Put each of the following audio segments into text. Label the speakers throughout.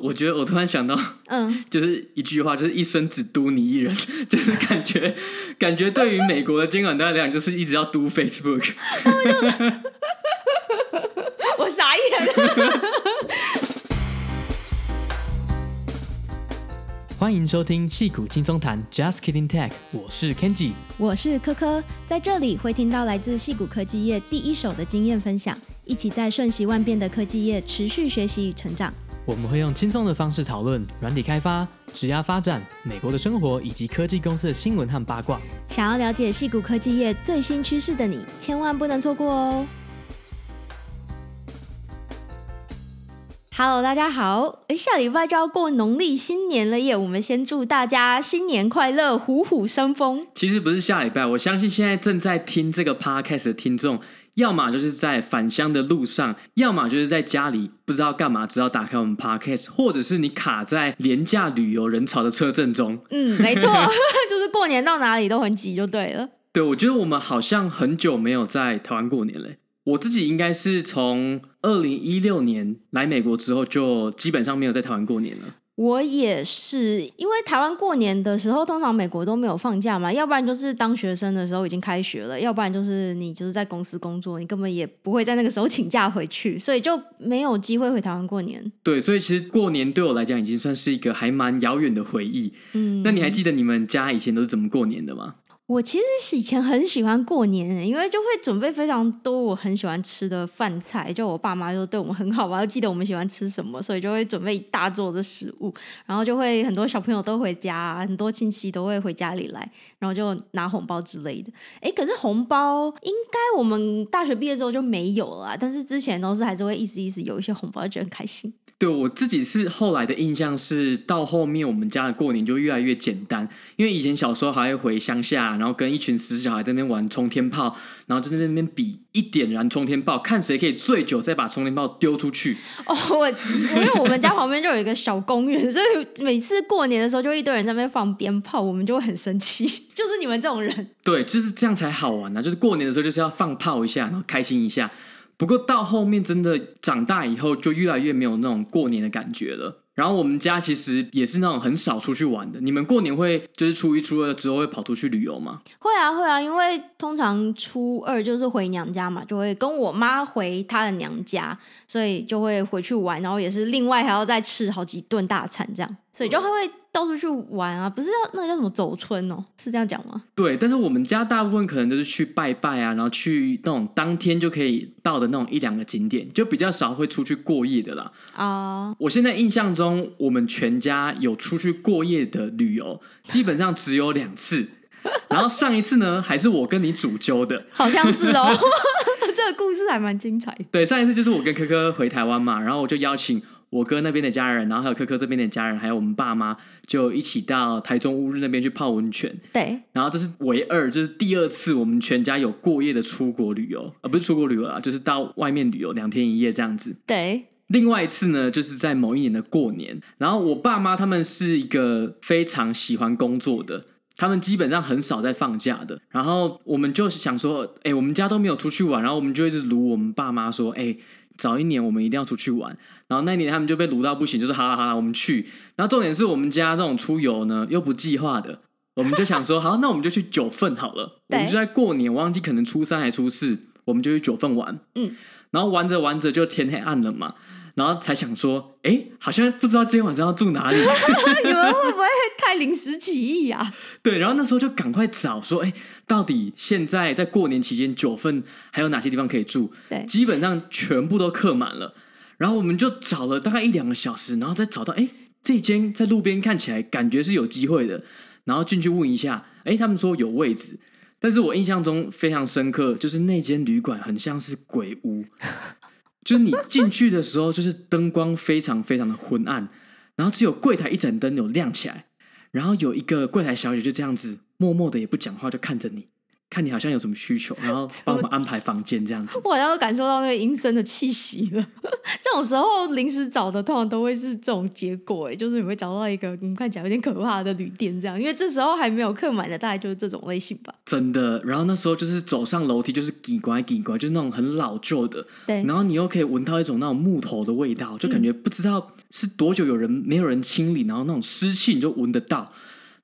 Speaker 1: 我觉得我突然想到，嗯，就是一句话，就是一生只督你一人，就是感觉感觉对于美国的监管大家来讲，就是一直要督 Facebook。
Speaker 2: 我傻眼。
Speaker 1: 欢迎收听戏骨轻松谈，Just Kidding Tech，我是 Kenji，
Speaker 2: 我是科科，在这里会听到来自戏骨科技业第一手的经验分享，一起在瞬息万变的科技业持续学习与成长。
Speaker 1: 我们会用轻松的方式讨论软体开发、职涯发展、美国的生活以及科技公司的新闻和八卦。
Speaker 2: 想要了解矽谷科技业最新趋势的你，千万不能错过哦！Hello，大家好！哎，下礼拜就要过农历新年了耶！我们先祝大家新年快乐，虎虎生风。
Speaker 1: 其实不是下礼拜，我相信现在正在听这个 podcast 的听众，要么就是在返乡的路上，要么就是在家里不知道干嘛，只要打开我们 podcast，或者是你卡在廉价旅游人潮的车阵中。
Speaker 2: 嗯，没错，就是过年到哪里都很挤，就对了。
Speaker 1: 对，我觉得我们好像很久没有在台湾过年了。我自己应该是从二零一六年来美国之后，就基本上没有在台湾过年了。
Speaker 2: 我也是，因为台湾过年的时候，通常美国都没有放假嘛，要不然就是当学生的时候已经开学了，要不然就是你就是在公司工作，你根本也不会在那个时候请假回去，所以就没有机会回台湾过年。
Speaker 1: 对，所以其实过年对我来讲已经算是一个还蛮遥远的回忆。嗯，那你还记得你们家以前都是怎么过年的吗？
Speaker 2: 我其实以前很喜欢过年，因为就会准备非常多我很喜欢吃的饭菜，就我爸妈就对我们很好嘛，就记得我们喜欢吃什么，所以就会准备一大桌的食物，然后就会很多小朋友都回家，很多亲戚都会回家里来，然后就拿红包之类的。哎，可是红包应该我们大学毕业之后就没有了，但是之前都是还是会意思意思有一些红包，就觉得很开心。
Speaker 1: 对，我自己是后来的印象是，到后面我们家的过年就越来越简单，因为以前小时候还会回乡下，然后跟一群死小孩在那边玩冲天炮，然后就在那边比一点燃冲天炮，看谁可以最久再把冲天炮丢出去。
Speaker 2: 哦，我因为我们家旁边就有一个小公园，所以每次过年的时候就一堆人在那边放鞭炮，我们就会很生气，就是你们这种人。
Speaker 1: 对，就是这样才好玩啊！就是过年的时候就是要放炮一下，然后开心一下。不过到后面真的长大以后，就越来越没有那种过年的感觉了。然后我们家其实也是那种很少出去玩的。你们过年会就是初一、初二之后会跑出去旅游吗？
Speaker 2: 会啊，会啊，因为通常初二就是回娘家嘛，就会跟我妈回她的娘家，所以就会回去玩，然后也是另外还要再吃好几顿大餐这样，所以就会会。到处去玩啊，不是要那个叫什么走春哦？是这样讲吗？
Speaker 1: 对，但是我们家大部分可能都是去拜拜啊，然后去那种当天就可以到的那种一两个景点，就比较少会出去过夜的啦。啊，uh，我现在印象中，我们全家有出去过夜的旅游，基本上只有两次。然后上一次呢，还是我跟你主揪的，
Speaker 2: 好像是哦。这个故事还蛮精彩。
Speaker 1: 对，上一次就是我跟科科回台湾嘛，然后我就邀请。我哥那边的家人，然后还有科科这边的家人，还有我们爸妈，就一起到台中乌日那边去泡温泉。
Speaker 2: 对，
Speaker 1: 然后这是唯二，就是第二次我们全家有过夜的出国旅游，而不是出国旅游啦，就是到外面旅游两天一夜这样子。
Speaker 2: 对，
Speaker 1: 另外一次呢，就是在某一年的过年，然后我爸妈他们是一个非常喜欢工作的，他们基本上很少在放假的。然后我们就想说，哎，我们家都没有出去玩，然后我们就一直撸我们爸妈说，哎。早一年我们一定要出去玩，然后那一年他们就被卢到不行，就是好了好了，我们去。然后重点是我们家这种出游呢又不计划的，我们就想说 好，那我们就去九份好了。我们就在过年，我忘记可能初三还初四，我们就去九份玩。嗯，然后玩着玩着就天黑暗了嘛。然后才想说，哎，好像不知道今天晚上要住哪里。
Speaker 2: 你们会不会太临时起意呀？
Speaker 1: 对，然后那时候就赶快找说，哎，到底现在在过年期间九份还有哪些地方可以住？
Speaker 2: 对，
Speaker 1: 基本上全部都客满了。然后我们就找了大概一两个小时，然后再找到，哎，这间在路边看起来感觉是有机会的，然后进去问一下，哎，他们说有位置，但是我印象中非常深刻，就是那间旅馆很像是鬼屋。就是你进去的时候，就是灯光非常非常的昏暗，然后只有柜台一盏灯有亮起来，然后有一个柜台小姐就这样子默默的也不讲话就看着你，看你好像有什么需求，然后 帮我们安排房间这样子。
Speaker 2: 我好像都感受到那个阴森的气息了。这种时候临时找的通常都会是这种结果，哎，就是你会找到一个你看起来有点可怕的旅店这样，因为这时候还没有客满的，大概就是这种类型吧。
Speaker 1: 真的，然后那时候就是走上楼梯就是奇怪奇怪，就是那种很老旧的，
Speaker 2: 对，
Speaker 1: 然后你又可以闻到一种那种木头的味道，就感觉不知道是多久有人没有人清理，然后那种湿气你就闻得到。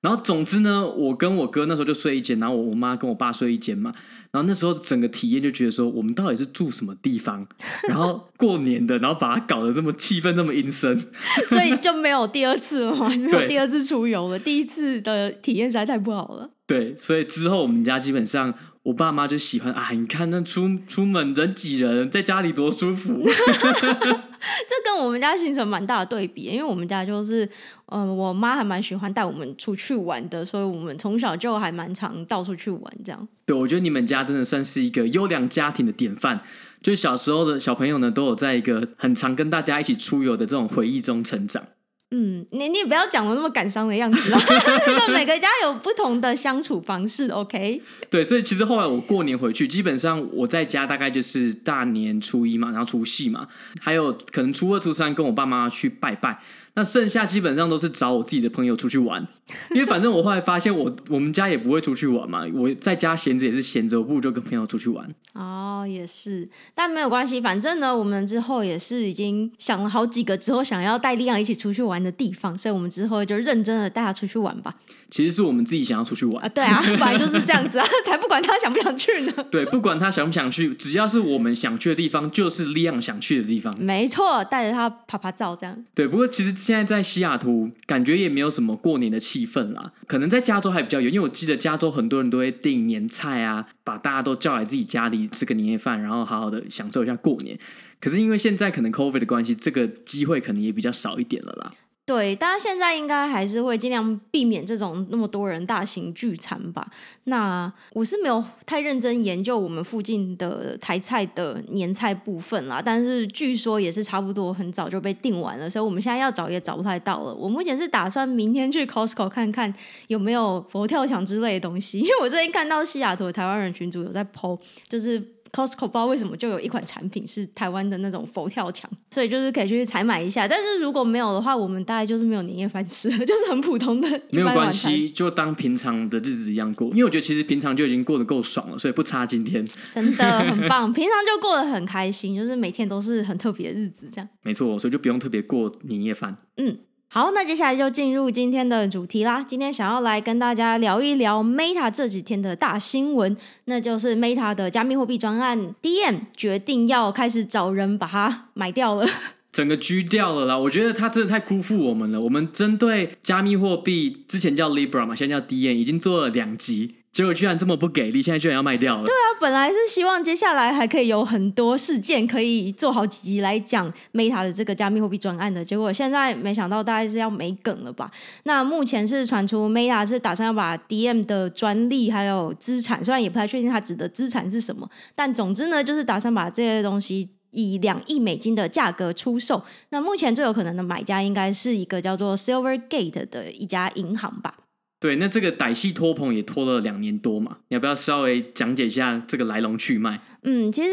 Speaker 1: 然后总之呢，我跟我哥那时候就睡一间，然后我我妈跟我爸睡一间嘛。然后那时候整个体验就觉得说，我们到底是住什么地方？然后过年的，然后把它搞得这么气氛这么阴森，
Speaker 2: 所以就没有第二次了嘛，没有第二次出游了。第一次的体验实在太不好了。
Speaker 1: 对，所以之后我们家基本上。我爸妈就喜欢啊，你看那出出门人挤人，在家里多舒服。
Speaker 2: 这跟我们家形成蛮大的对比，因为我们家就是，嗯、呃，我妈还蛮喜欢带我们出去玩的，所以我们从小就还蛮常到处去玩这样。
Speaker 1: 对，我觉得你们家真的算是一个优良家庭的典范，就小时候的小朋友呢，都有在一个很常跟大家一起出游的这种回忆中成长。
Speaker 2: 嗯，你你不要讲的那么感伤的样子啦！这个每个家有不同的相处方式，OK？
Speaker 1: 对，所以其实后来我过年回去，基本上我在家大概就是大年初一嘛，然后除夕嘛，还有可能初二、初三跟我爸妈去拜拜。那剩下基本上都是找我自己的朋友出去玩，因为反正我后来发现我 我们家也不会出去玩嘛，我在家闲着也是闲着，我不如就跟朋友出去玩。
Speaker 2: 哦，也是，但没有关系，反正呢，我们之后也是已经想了好几个之后想要带利亚一起出去玩的地方，所以我们之后就认真的带他出去玩吧。
Speaker 1: 其实是我们自己想要出去玩
Speaker 2: 啊，对啊，本来就是这样子啊，才不管他想不想去呢。
Speaker 1: 对，不管他想不想去，只要是我们想去的地方，就是利亚想去的地方。
Speaker 2: 没错，带着他拍拍照这样。
Speaker 1: 对，不过其实。现在在西雅图，感觉也没有什么过年的气氛啦。可能在加州还比较有，因为我记得加州很多人都会订年菜啊，把大家都叫来自己家里吃个年夜饭，然后好好的享受一下过年。可是因为现在可能 COVID 的关系，这个机会可能也比较少一点了啦。
Speaker 2: 对，大家现在应该还是会尽量避免这种那么多人大型聚餐吧。那我是没有太认真研究我们附近的台菜的年菜部分啦，但是据说也是差不多很早就被订完了，所以我们现在要找也找不太到了。我目前是打算明天去 Costco 看看有没有佛跳墙之类的东西，因为我最近看到西雅图的台湾人群组有在 po，就是。Costco 不知道为什么就有一款产品是台湾的那种佛跳墙，所以就是可以去采买一下。但是如果没有的话，我们大概就是没有年夜饭吃，就是很普通的。
Speaker 1: 没有关系，就当平常的日子一样过。因为我觉得其实平常就已经过得够爽了，所以不差今天。
Speaker 2: 真的很 棒，平常就过得很开心，就是每天都是很特别的日子，这样。
Speaker 1: 没错，所以就不用特别过年夜饭。
Speaker 2: 嗯。好，那接下来就进入今天的主题啦。今天想要来跟大家聊一聊 Meta 这几天的大新闻，那就是 Meta 的加密货币专案 DM 决定要开始找人把它买掉了，
Speaker 1: 整个狙掉了啦。我觉得他真的太辜负我们了。我们针对加密货币之前叫 Libra 嘛，现在叫 DM，已经做了两集。结果居然这么不给力，现在居然要卖掉了。
Speaker 2: 对啊，本来是希望接下来还可以有很多事件可以做好几集来讲 Meta 的这个加密货币专案的，结果现在没想到大概是要没梗了吧？那目前是传出 Meta 是打算要把 DM 的专利还有资产，虽然也不太确定它指的资产是什么，但总之呢，就是打算把这些东西以两亿美金的价格出售。那目前最有可能的买家应该是一个叫做 Silvergate 的一家银行吧。
Speaker 1: 对，那这个歹戏托棚也拖了两年多嘛，你要不要稍微讲解一下这个来龙去脉？
Speaker 2: 嗯，其实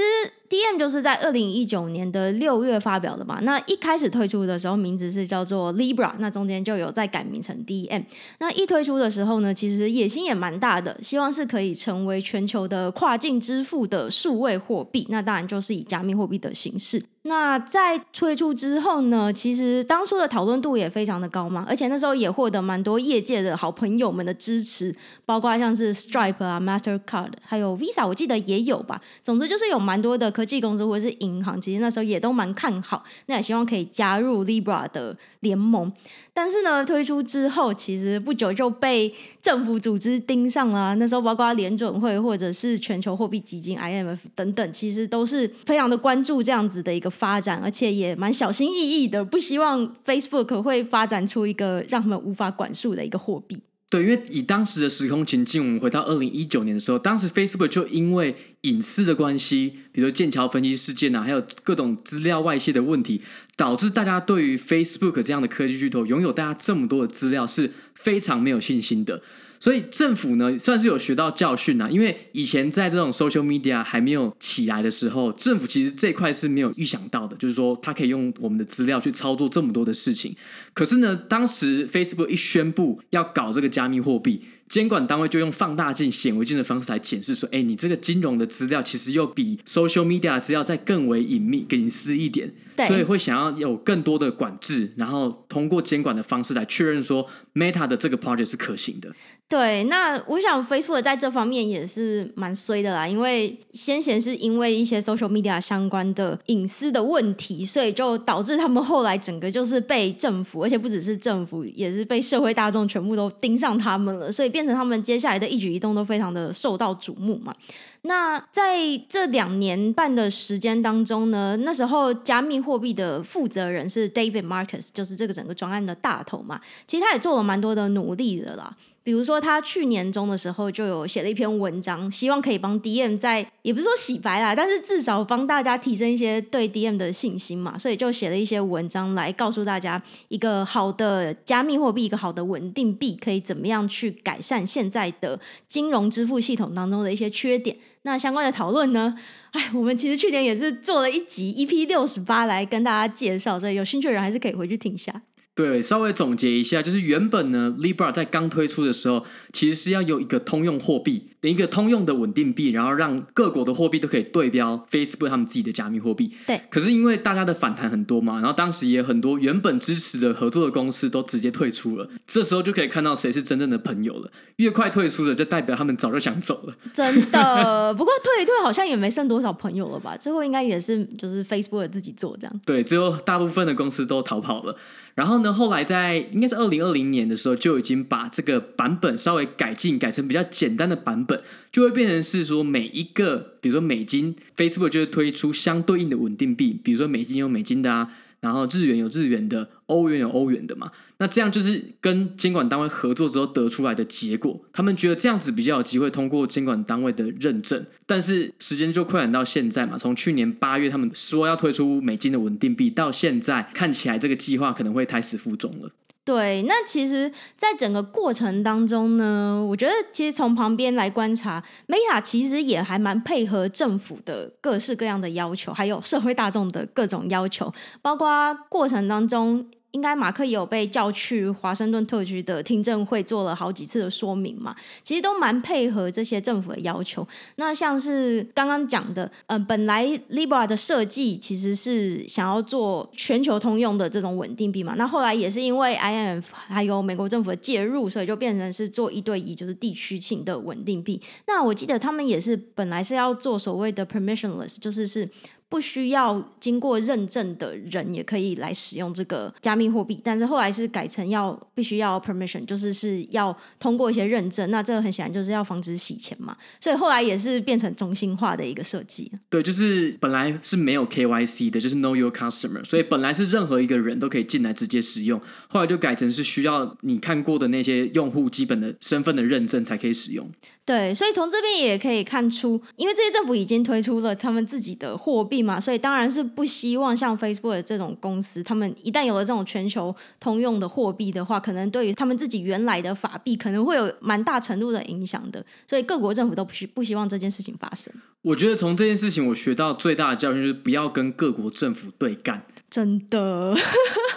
Speaker 2: D M 就是在二零一九年的六月发表的嘛。那一开始推出的时候，名字是叫做 Libra，那中间就有再改名成 D M。那一推出的时候呢，其实野心也蛮大的，希望是可以成为全球的跨境支付的数位货币。那当然就是以加密货币的形式。那在推出之后呢，其实当初的讨论度也非常的高嘛，而且那时候也获得蛮多业界的好朋友们的支持，包括像是 Stripe 啊、Mastercard，还有 Visa，我记得也有吧。总之就是有蛮多的科技公司或者是银行，其实那时候也都蛮看好，那也希望可以加入 Libra 的联盟。但是呢，推出之后，其实不久就被政府组织盯上了。那时候，包括联准会或者是全球货币基金 IMF 等等，其实都是非常的关注这样子的一个发展，而且也蛮小心翼翼的，不希望 Facebook 会发展出一个让他们无法管束的一个货币。
Speaker 1: 对，因为以当时的时空情境，我们回到二零一九年的时候，当时 Facebook 就因为隐私的关系，比如剑桥分析事件啊，还有各种资料外泄的问题，导致大家对于 Facebook 这样的科技巨头拥有大家这么多的资料是非常没有信心的。所以政府呢算是有学到教训啊，因为以前在这种 social media 还没有起来的时候，政府其实这块是没有预想到的，就是说它可以用我们的资料去操作这么多的事情。可是呢，当时 Facebook 一宣布要搞这个加密货币。监管单位就用放大镜、显微镜的方式来检视，说：“哎，你这个金融的资料其实又比 social media 资料再更为隐秘、隐私一点，所以会想要有更多的管制，然后通过监管的方式来确认说 Meta 的这个 project 是可行的。”
Speaker 2: 对，那我想 Facebook 在这方面也是蛮衰的啦，因为先前是因为一些 social media 相关的隐私的问题，所以就导致他们后来整个就是被政府，而且不只是政府，也是被社会大众全部都盯上他们了，所以变成他们接下来的一举一动都非常的受到瞩目嘛。那在这两年半的时间当中呢，那时候加密货币的负责人是 David Marcus，就是这个整个专案的大头嘛，其实他也做了蛮多的努力的啦。比如说，他去年中的时候就有写了一篇文章，希望可以帮 DM 在，也不是说洗白啦，但是至少帮大家提升一些对 DM 的信心嘛，所以就写了一些文章来告诉大家，一个好的加密货币，一个好的稳定币可以怎么样去改善现在的金融支付系统当中的一些缺点。那相关的讨论呢，哎，我们其实去年也是做了一集 EP 六十八来跟大家介绍，所以有兴趣的人还是可以回去听一下。
Speaker 1: 对，稍微总结一下，就是原本呢，Libra 在刚推出的时候，其实是要有一个通用货币。一个通用的稳定币，然后让各国的货币都可以对标 Facebook 他们自己的加密货币。
Speaker 2: 对。
Speaker 1: 可是因为大家的反弹很多嘛，然后当时也很多原本支持的合作的公司都直接退出了。这时候就可以看到谁是真正的朋友了。越快退出的，就代表他们早就想走了。
Speaker 2: 真的。不过退一退，好像也没剩多少朋友了吧？最后应该也是就是 Facebook 自己做这样。
Speaker 1: 对，最后大部分的公司都逃跑了。然后呢，后来在应该是二零二零年的时候，就已经把这个版本稍微改进，改成比较简单的版本。就会变成是说，每一个，比如说美金，Facebook 就会推出相对应的稳定币，比如说美金有美金的啊，然后日元有日元的，欧元有欧元的嘛。那这样就是跟监管单位合作之后得出来的结果，他们觉得这样子比较有机会通过监管单位的认证。但是时间就扩展到现在嘛，从去年八月他们说要推出美金的稳定币，到现在看起来这个计划可能会胎死腹中了。
Speaker 2: 对，那其实，在整个过程当中呢，我觉得其实从旁边来观察，Meta 其实也还蛮配合政府的各式各样的要求，还有社会大众的各种要求，包括过程当中。应该马克也有被叫去华盛顿特区的听证会做了好几次的说明嘛，其实都蛮配合这些政府的要求。那像是刚刚讲的，呃，本来 Libra 的设计其实是想要做全球通用的这种稳定币嘛，那后来也是因为 IMF 还有美国政府的介入，所以就变成是做一对一，就是地区性的稳定币。那我记得他们也是本来是要做所谓的 permissionless，就是是。不需要经过认证的人也可以来使用这个加密货币，但是后来是改成要必须要 permission，就是是要通过一些认证。那这个很显然就是要防止洗钱嘛，所以后来也是变成中心化的一个设计。
Speaker 1: 对，就是本来是没有 KYC 的，就是 Know Your Customer，所以本来是任何一个人都可以进来直接使用，后来就改成是需要你看过的那些用户基本的身份的认证才可以使用。
Speaker 2: 对，所以从这边也可以看出，因为这些政府已经推出了他们自己的货币嘛，所以当然是不希望像 Facebook 的这种公司，他们一旦有了这种全球通用的货币的话，可能对于他们自己原来的法币可能会有蛮大程度的影响的。所以各国政府都不希不希望这件事情发生。
Speaker 1: 我觉得从这件事情我学到最大的教训就是不要跟各国政府对干。
Speaker 2: 真的，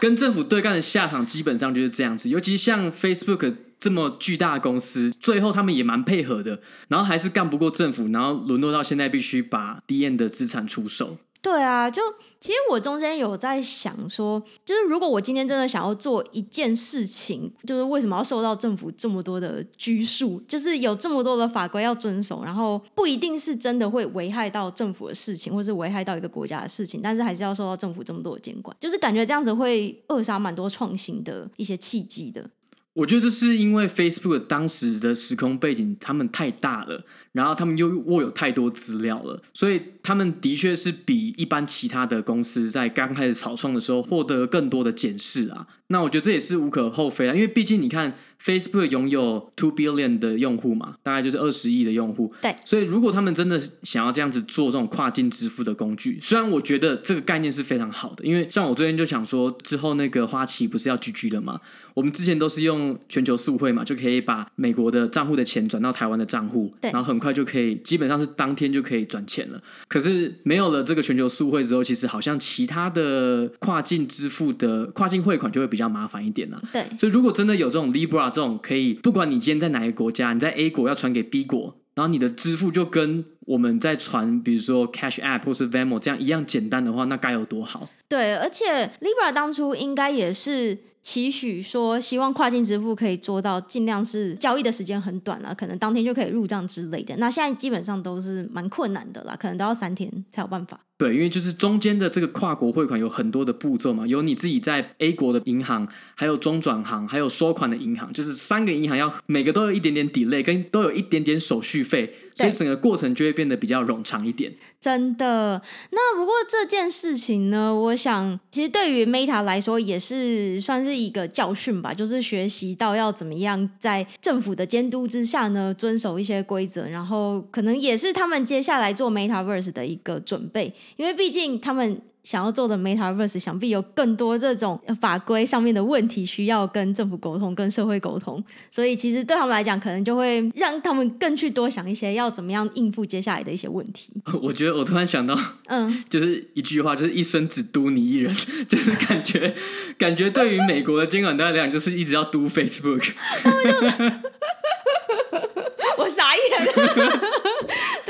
Speaker 1: 跟政府对干的下场基本上就是这样子，尤其像 Facebook。这么巨大的公司，最后他们也蛮配合的，然后还是干不过政府，然后沦落到现在必须把 DM 的资产出售。
Speaker 2: 对啊，就其实我中间有在想说，就是如果我今天真的想要做一件事情，就是为什么要受到政府这么多的拘束？就是有这么多的法规要遵守，然后不一定是真的会危害到政府的事情，或是危害到一个国家的事情，但是还是要受到政府这么多的监管，就是感觉这样子会扼杀蛮多创新的一些契机的。
Speaker 1: 我觉得这是因为 Facebook 当时的时空背景，他们太大了，然后他们又握有太多资料了，所以他们的确是比一般其他的公司在刚开始草创的时候获得更多的检视啊。那我觉得这也是无可厚非啊，因为毕竟你看。Facebook 拥有 two billion 的用户嘛，大概就是二十亿的用户。
Speaker 2: 对，
Speaker 1: 所以如果他们真的想要这样子做这种跨境支付的工具，虽然我觉得这个概念是非常好的，因为像我最近就想说，之后那个花旗不是要 GG 了吗？我们之前都是用全球速汇嘛，就可以把美国的账户的钱转到台湾的账户，然后很快就可以，基本上是当天就可以转钱了。可是没有了这个全球速汇之后，其实好像其他的跨境支付的跨境汇款就会比较麻烦一点啦。
Speaker 2: 对，
Speaker 1: 所以如果真的有这种 Libra 这种可以，不管你今天在哪个国家，你在 A 国要传给 B 国，然后你的支付就跟我们在传，比如说 Cash App 或是 Venmo 这样一样简单的话，那该有多好？
Speaker 2: 对，而且 Libra 当初应该也是。期许说，希望跨境支付可以做到尽量是交易的时间很短了，可能当天就可以入账之类的。那现在基本上都是蛮困难的啦，可能都要三天才有办法。
Speaker 1: 对，因为就是中间的这个跨国汇款有很多的步骤嘛，有你自己在 A 国的银行，还有中转行，还有收款的银行，就是三个银行要每个都有一点点 delay，跟都有一点点手续费，所以整个过程就会变得比较冗长一点。
Speaker 2: 真的。那不过这件事情呢，我想其实对于 Meta 来说也是算是一个教训吧，就是学习到要怎么样在政府的监督之下呢，遵守一些规则，然后可能也是他们接下来做 Metaverse 的一个准备。因为毕竟他们想要做的 Metaverse，想必有更多这种法规上面的问题需要跟政府沟通、跟社会沟通，所以其实对他们来讲，可能就会让他们更去多想一些要怎么样应付接下来的一些问题。
Speaker 1: 我觉得我突然想到，嗯，就是一句话，就是一生只督你一人，就是感觉感觉对于美国的监管来讲，就是一直要督 Facebook。
Speaker 2: 我傻眼，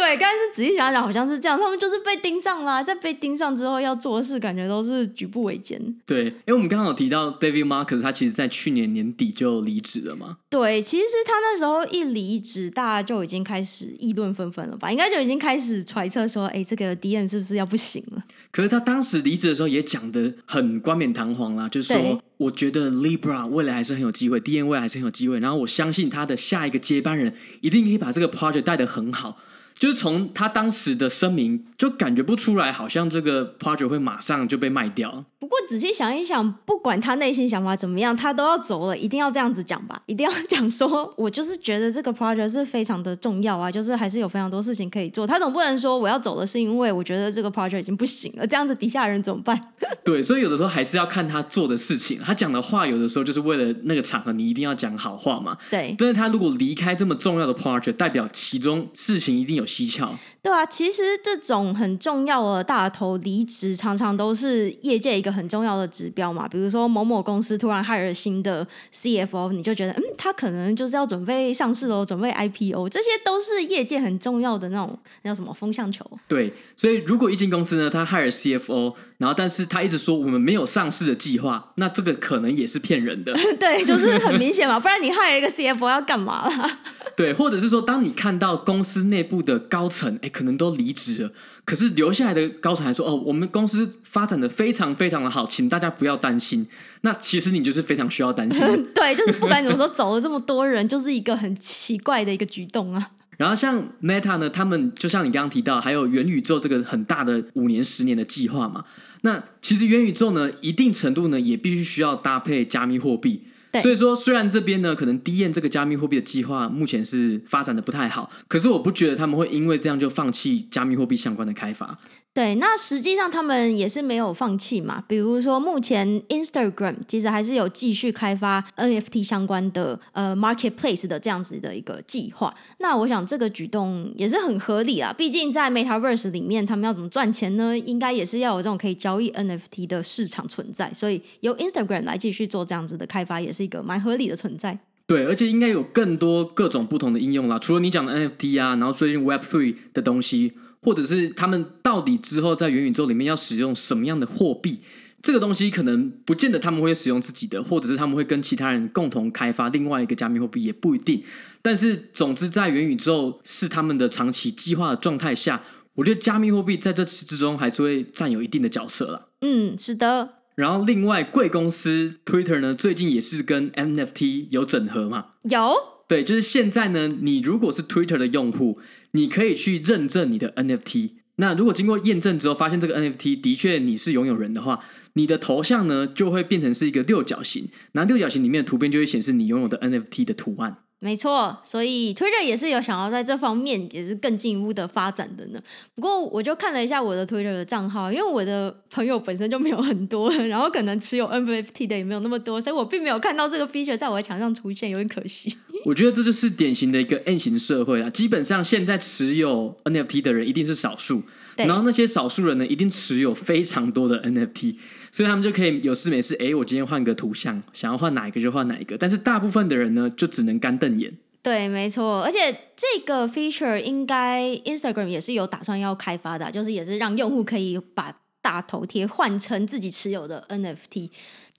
Speaker 2: 对，刚才是仔细想想，好像是这样。他们就是被盯上了，在被盯上之后要做的事，感觉都是举步维艰。
Speaker 1: 对，因为我们刚刚有提到 David Marcus，他其实在去年年底就离职了嘛。
Speaker 2: 对，其实他那时候一离职，大家就已经开始议论纷纷了吧？应该就已经开始揣测说，哎，这个 DM 是不是要不行了？
Speaker 1: 可是他当时离职的时候也讲的很冠冕堂皇啦，就是说，我觉得 Libra 未来还是很有机会，DM 未来还是很有机会，然后我相信他的下一个接班人一定可以把这个 project 带得很好。就是从他当时的声明，就感觉不出来，好像这个 project 会马上就被卖掉。
Speaker 2: 不过仔细想一想，不管他内心想法怎么样，他都要走了，一定要这样子讲吧？一定要讲说，我就是觉得这个 project 是非常的重要啊，就是还是有非常多事情可以做。他总不能说我要走的是因为我觉得这个 project 已经不行了，这样子底下人怎么办？
Speaker 1: 对，所以有的时候还是要看他做的事情。他讲的话，有的时候就是为了那个场合，你一定要讲好话嘛。
Speaker 2: 对。
Speaker 1: 但是他如果离开这么重要的 project，代表其中事情一定有蹊跷。
Speaker 2: 对啊，其实这种很重要的大头离职，常常都是业界一个很重要的指标嘛。比如说某某公司突然 hire 新的 CFO，你就觉得，嗯，他可能就是要准备上市喽，准备 IPO，这些都是业界很重要的那种那叫什么风向球。
Speaker 1: 对，所以如果一间公司呢，他 hire CFO，然后但是他一直说我们没有上市的计划，那这个可能也是骗人的。
Speaker 2: 对，就是很明显嘛，不然你 hire 一个 CFO 要干嘛啦？
Speaker 1: 对，或者是说，当你看到公司内部的高层，哎，可能都离职了，可是留下来的高层还说，哦，我们公司发展的非常非常的好，请大家不要担心。那其实你就是非常需要担心。
Speaker 2: 对，就是不管怎么说，走了这么多人，就是一个很奇怪的一个举动啊。
Speaker 1: 然后像 Meta 呢，他们就像你刚刚提到，还有元宇宙这个很大的五年、十年的计划嘛。那其实元宇宙呢，一定程度呢，也必须需要搭配加密货币。所以说，虽然这边呢，可能低验这个加密货币的计划目前是发展的不太好，可是我不觉得他们会因为这样就放弃加密货币相关的开发。
Speaker 2: 对，那实际上他们也是没有放弃嘛。比如说，目前 Instagram 其实还是有继续开发 NFT 相关的呃 marketplace 的这样子的一个计划。那我想这个举动也是很合理啊。毕竟在 Metaverse 里面，他们要怎么赚钱呢？应该也是要有这种可以交易 NFT 的市场存在。所以由 Instagram 来继续做这样子的开发，也是一个蛮合理的存在。
Speaker 1: 对，而且应该有更多各种不同的应用啦。除了你讲的 NFT 啊，然后最近 Web Three 的东西。或者是他们到底之后在元宇宙里面要使用什么样的货币？这个东西可能不见得他们会使用自己的，或者是他们会跟其他人共同开发另外一个加密货币，也不一定。但是总之，在元宇宙是他们的长期计划的状态下，我觉得加密货币在这之中还是会占有一定的角色了。
Speaker 2: 嗯，是的。
Speaker 1: 然后另外贵公司 Twitter 呢，最近也是跟 NFT 有整合嘛？
Speaker 2: 有。
Speaker 1: 对，就是现在呢，你如果是 Twitter 的用户。你可以去认证你的 NFT，那如果经过验证之后，发现这个 NFT 的确你是拥有人的话，你的头像呢就会变成是一个六角形，那六角形里面的图片就会显示你拥有的 NFT 的图案。
Speaker 2: 没错，所以 Twitter 也是有想要在这方面也是更进一步的发展的呢。不过我就看了一下我的 Twitter 的账号，因为我的朋友本身就没有很多，然后可能持有 NFT 的也没有那么多，所以我并没有看到这个 feature 在我的墙上出现，有点可惜。
Speaker 1: 我觉得这就是典型的一个 N 型社会啊，基本上现在持有 NFT 的人一定是少数，然后那些少数人呢，一定持有非常多的 NFT。所以他们就可以有事没事，哎，我今天换个图像，想要换哪一个就换哪一个。但是大部分的人呢，就只能干瞪眼。
Speaker 2: 对，没错。而且这个 feature 应该 Instagram 也是有打算要开发的，就是也是让用户可以把大头贴换成自己持有的 NFT。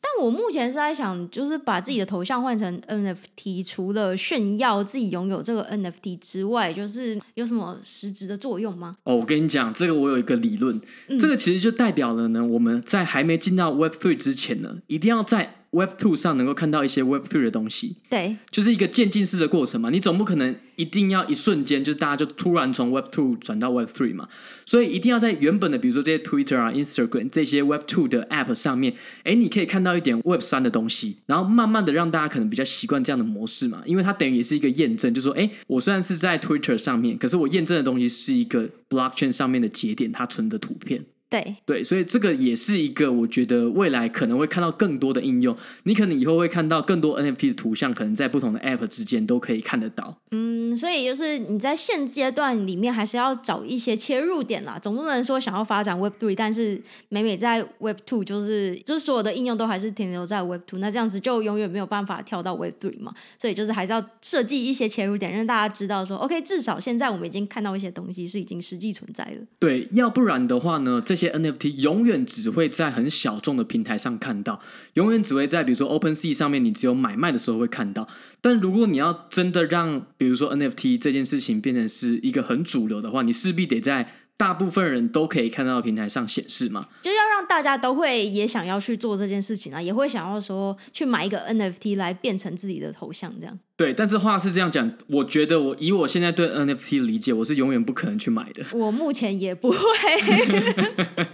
Speaker 2: 但我目前是在想，就是把自己的头像换成 NFT，除了炫耀自己拥有这个 NFT 之外，就是有什么实质的作用吗？
Speaker 1: 哦，我跟你讲，这个我有一个理论，嗯、这个其实就代表了呢，我们在还没进到 Web Three 之前呢，一定要在 Web Two 上能够看到一些 Web Three 的东西，
Speaker 2: 对，
Speaker 1: 就是一个渐进式的过程嘛。你总不可能一定要一瞬间就大家就突然从 Web Two 转到 Web Three 嘛。所以一定要在原本的，比如说这些 Twitter 啊、Instagram 这些 Web Two 的 App 上面，哎，你可以看到一点 Web 三的东西，然后慢慢的让大家可能比较习惯这样的模式嘛。因为它等于也是一个验证，就是说，哎，我虽然是在 Twitter 上面，可是我验证的东西是一个 Blockchain 上面的节点，它存的图片。
Speaker 2: 对
Speaker 1: 对，所以这个也是一个我觉得未来可能会看到更多的应用。你可能以后会看到更多 NFT 的图像，可能在不同的 App 之间都可以看得到。
Speaker 2: 嗯，所以就是你在现阶段里面还是要找一些切入点啦，总不能说想要发展 Web Three，但是每每在 Web Two 就是就是所有的应用都还是停留在 Web Two，那这样子就永远没有办法跳到 Web Three 嘛。所以就是还是要设计一些切入点，让大家知道说，OK，至少现在我们已经看到一些东西是已经实际存在了。
Speaker 1: 对，要不然的话呢，这些 NFT 永远只会在很小众的平台上看到，永远只会在比如说 OpenSea 上面，你只有买卖的时候会看到。但如果你要真的让，比如说 NFT 这件事情变成是一个很主流的话，你势必得在大部分人都可以看到平台上显示嘛。
Speaker 2: 就要让大家都会也想要去做这件事情啊，也会想要说去买一个 NFT 来变成自己的头像这样。
Speaker 1: 对，但是话是这样讲，我觉得我以我现在对 NFT 的理解，我是永远不可能去买的。
Speaker 2: 我目前也不会。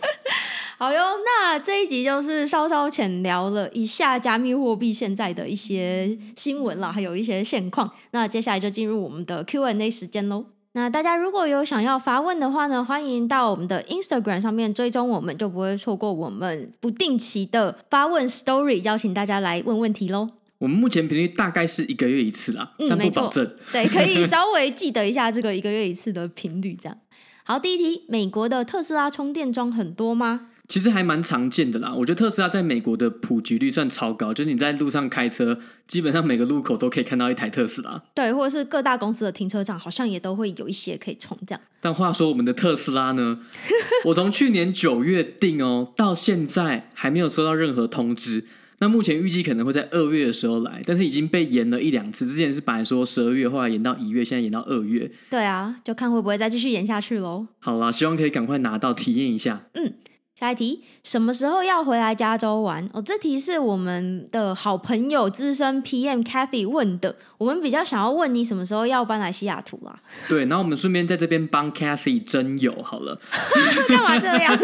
Speaker 2: 好哟，那这一集就是稍稍浅聊了一下加密货币现在的一些新闻啦，还有一些现况。那接下来就进入我们的 Q&A 时间喽。那大家如果有想要发问的话呢，欢迎到我们的 Instagram 上面追踪我们，就不会错过我们不定期的发问 Story，邀请大家来问问题喽。
Speaker 1: 我们目前频率大概是一个月一次啦，嗯，但不保证。
Speaker 2: 对，可以 稍微记得一下这个一个月一次的频率，这样。好，第一题，美国的特斯拉充电桩很多吗？
Speaker 1: 其实还蛮常见的啦，我觉得特斯拉在美国的普及率算超高，就是你在路上开车，基本上每个路口都可以看到一台特斯拉。
Speaker 2: 对，或者是各大公司的停车场，好像也都会有一些可以充这样。
Speaker 1: 但话说，我们的特斯拉呢？我从去年九月订哦，到现在还没有收到任何通知。那目前预计可能会在二月的时候来，但是已经被延了一两次。之前是本来说十二月，后来延到一月，现在延到二月。
Speaker 2: 对啊，就看会不会再继续延下去喽。
Speaker 1: 好啦，希望可以赶快拿到体验一下。
Speaker 2: 嗯。下一题，什么时候要回来加州玩？哦，这题是我们的好朋友资深 PM Cathy 问的。我们比较想要问你什么时候要搬来西雅图啊？
Speaker 1: 对，然后我们顺便在这边帮 Cathy 征友好了。
Speaker 2: 干嘛这样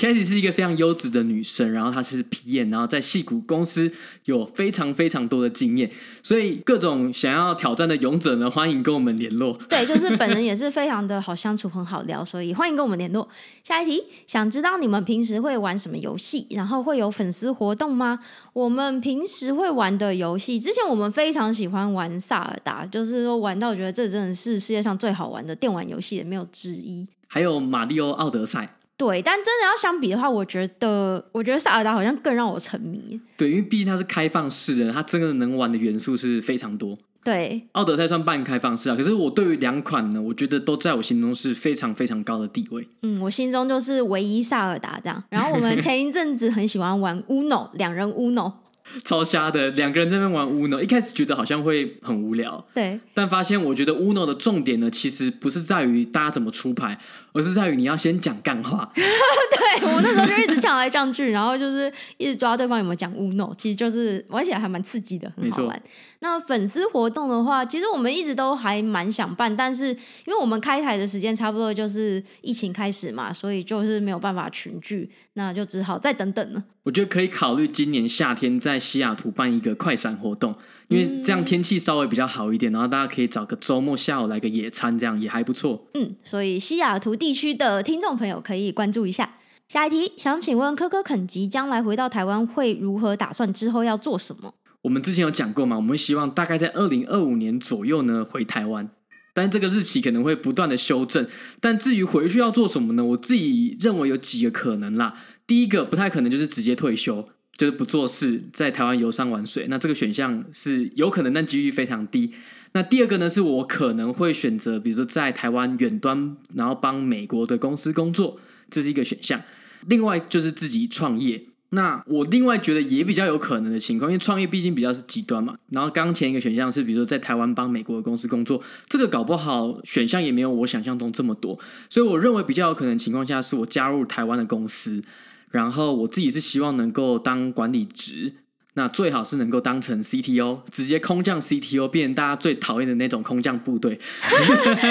Speaker 1: ？Kathy 是一个非常优质的女生，然后她是 PM，然后在戏骨公司有非常非常多的经验，所以各种想要挑战的勇者呢，欢迎跟我们联络。
Speaker 2: 对，就是本人 也是非常的好相处，很好聊，所以欢迎跟我们联络。下一题，想知道你们。平时会玩什么游戏？然后会有粉丝活动吗？我们平时会玩的游戏，之前我们非常喜欢玩萨尔达，就是说玩到觉得这真的是世界上最好玩的电玩游戏，也没有之一。
Speaker 1: 还有马里奥奥德赛，
Speaker 2: 对，但真的要相比的话，我觉得我觉得萨尔达好像更让我沉迷。
Speaker 1: 对，因为毕竟它是开放式的，它真的能玩的元素是非常多。
Speaker 2: 对，
Speaker 1: 奥德赛算半开放式啊，可是我对于两款呢，我觉得都在我心中是非常非常高的地位。
Speaker 2: 嗯，我心中就是唯一萨尔达这样。然后我们前一阵子很喜欢玩 Uno 两人 Uno，
Speaker 1: 超瞎的，两个人在那边玩 Uno，一开始觉得好像会很无聊，
Speaker 2: 对，
Speaker 1: 但发现我觉得 Uno 的重点呢，其实不是在于大家怎么出牌，而是在于你要先讲干话。
Speaker 2: 对，我那时候就一直呛来呛去，然后就是一直抓对方有没有讲 Uno，其实就是玩起来还蛮刺激的，很好玩。那粉丝活动的话，其实我们一直都还蛮想办，但是因为我们开台的时间差不多就是疫情开始嘛，所以就是没有办法群聚，那就只好再等等了。
Speaker 1: 我觉得可以考虑今年夏天在西雅图办一个快闪活动，因为这样天气稍微比较好一点，然后大家可以找个周末下午来个野餐，这样也还不错。
Speaker 2: 嗯，所以西雅图地区的听众朋友可以关注一下。下一题，想请问科科肯吉将来回到台湾会如何打算？之后要做什么？
Speaker 1: 我们之前有讲过嘛，我们希望大概在二零二五年左右呢回台湾，但这个日期可能会不断的修正。但至于回去要做什么呢？我自己认为有几个可能啦。第一个不太可能就是直接退休，就是不做事，在台湾游山玩水。那这个选项是有可能，但几率非常低。那第二个呢，是我可能会选择，比如说在台湾远端，然后帮美国的公司工作，这是一个选项。另外就是自己创业，那我另外觉得也比较有可能的情况，因为创业毕竟比较是极端嘛。然后刚前一个选项是，比如说在台湾帮美国的公司工作，这个搞不好选项也没有我想象中这么多。所以我认为比较有可能的情况下，是我加入台湾的公司，然后我自己是希望能够当管理职，那最好是能够当成 CTO，直接空降 CTO，变成大家最讨厌的那种空降部队。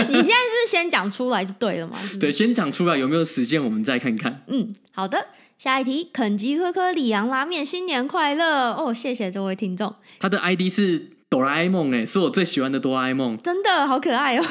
Speaker 2: 你现在是先讲出来就对了吗？
Speaker 1: 对，先讲出来有没有实现，我们再看看。
Speaker 2: 嗯，好的。下一题，肯吉科科里昂拉面新年快乐哦！谢谢这位听众，
Speaker 1: 他的 ID 是哆啦 A 梦，哎，是我最喜欢的哆啦 A 梦，
Speaker 2: 真的好可爱哦。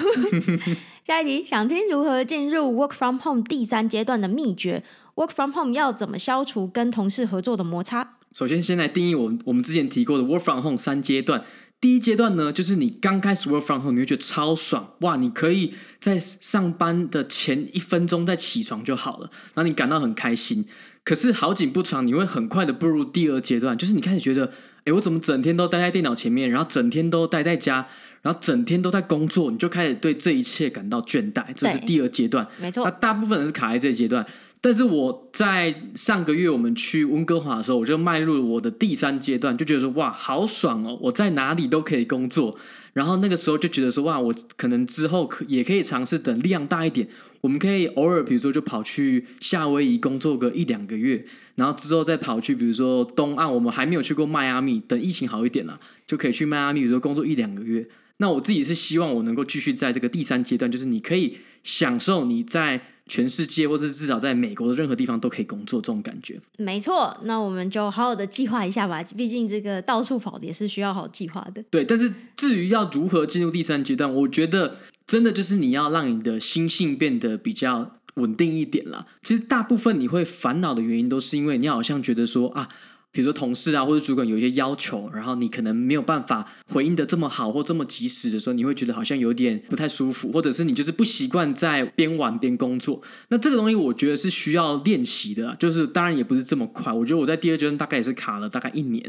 Speaker 2: 下一题，想听如何进入 Work from Home 第三阶段的秘诀？Work from Home 要怎么消除跟同事合作的摩擦？
Speaker 1: 首先，先来定义我们我们之前提过的 Work from Home 三阶段。第一阶段呢，就是你刚开始 Work from Home，你会觉得超爽哇！你可以在上班的前一分钟再起床就好了，然后你感到很开心。可是好景不长，你会很快的步入第二阶段，就是你开始觉得，哎，我怎么整天都待在电脑前面，然后整天都待在家，然后整天都在工作，你就开始对这一切感到倦怠。这是第二阶段，
Speaker 2: 没错。
Speaker 1: 那大部分人是卡在这阶段。但是我在上个月我们去温哥华的时候，我就迈入了我的第三阶段，就觉得说哇，好爽哦！我在哪里都可以工作。然后那个时候就觉得说哇，我可能之后可也可以尝试等量大一点，我们可以偶尔比如说就跑去夏威夷工作个一两个月，然后之后再跑去比如说东岸，我们还没有去过迈阿密，等疫情好一点了，就可以去迈阿密，比如说工作一两个月。那我自己是希望我能够继续在这个第三阶段，就是你可以享受你在。全世界，或是至少在美国的任何地方都可以工作，这种感觉。
Speaker 2: 没错，那我们就好好的计划一下吧。毕竟这个到处跑也是需要好计划的。
Speaker 1: 对，但是至于要如何进入第三阶段，我觉得真的就是你要让你的心性变得比较稳定一点啦。其实大部分你会烦恼的原因，都是因为你好像觉得说啊。比如说同事啊，或者主管有一些要求，然后你可能没有办法回应得这么好或这么及时的时候，你会觉得好像有点不太舒服，或者是你就是不习惯在边玩边工作。那这个东西我觉得是需要练习的，就是当然也不是这么快。我觉得我在第二阶段大概也是卡了大概一年，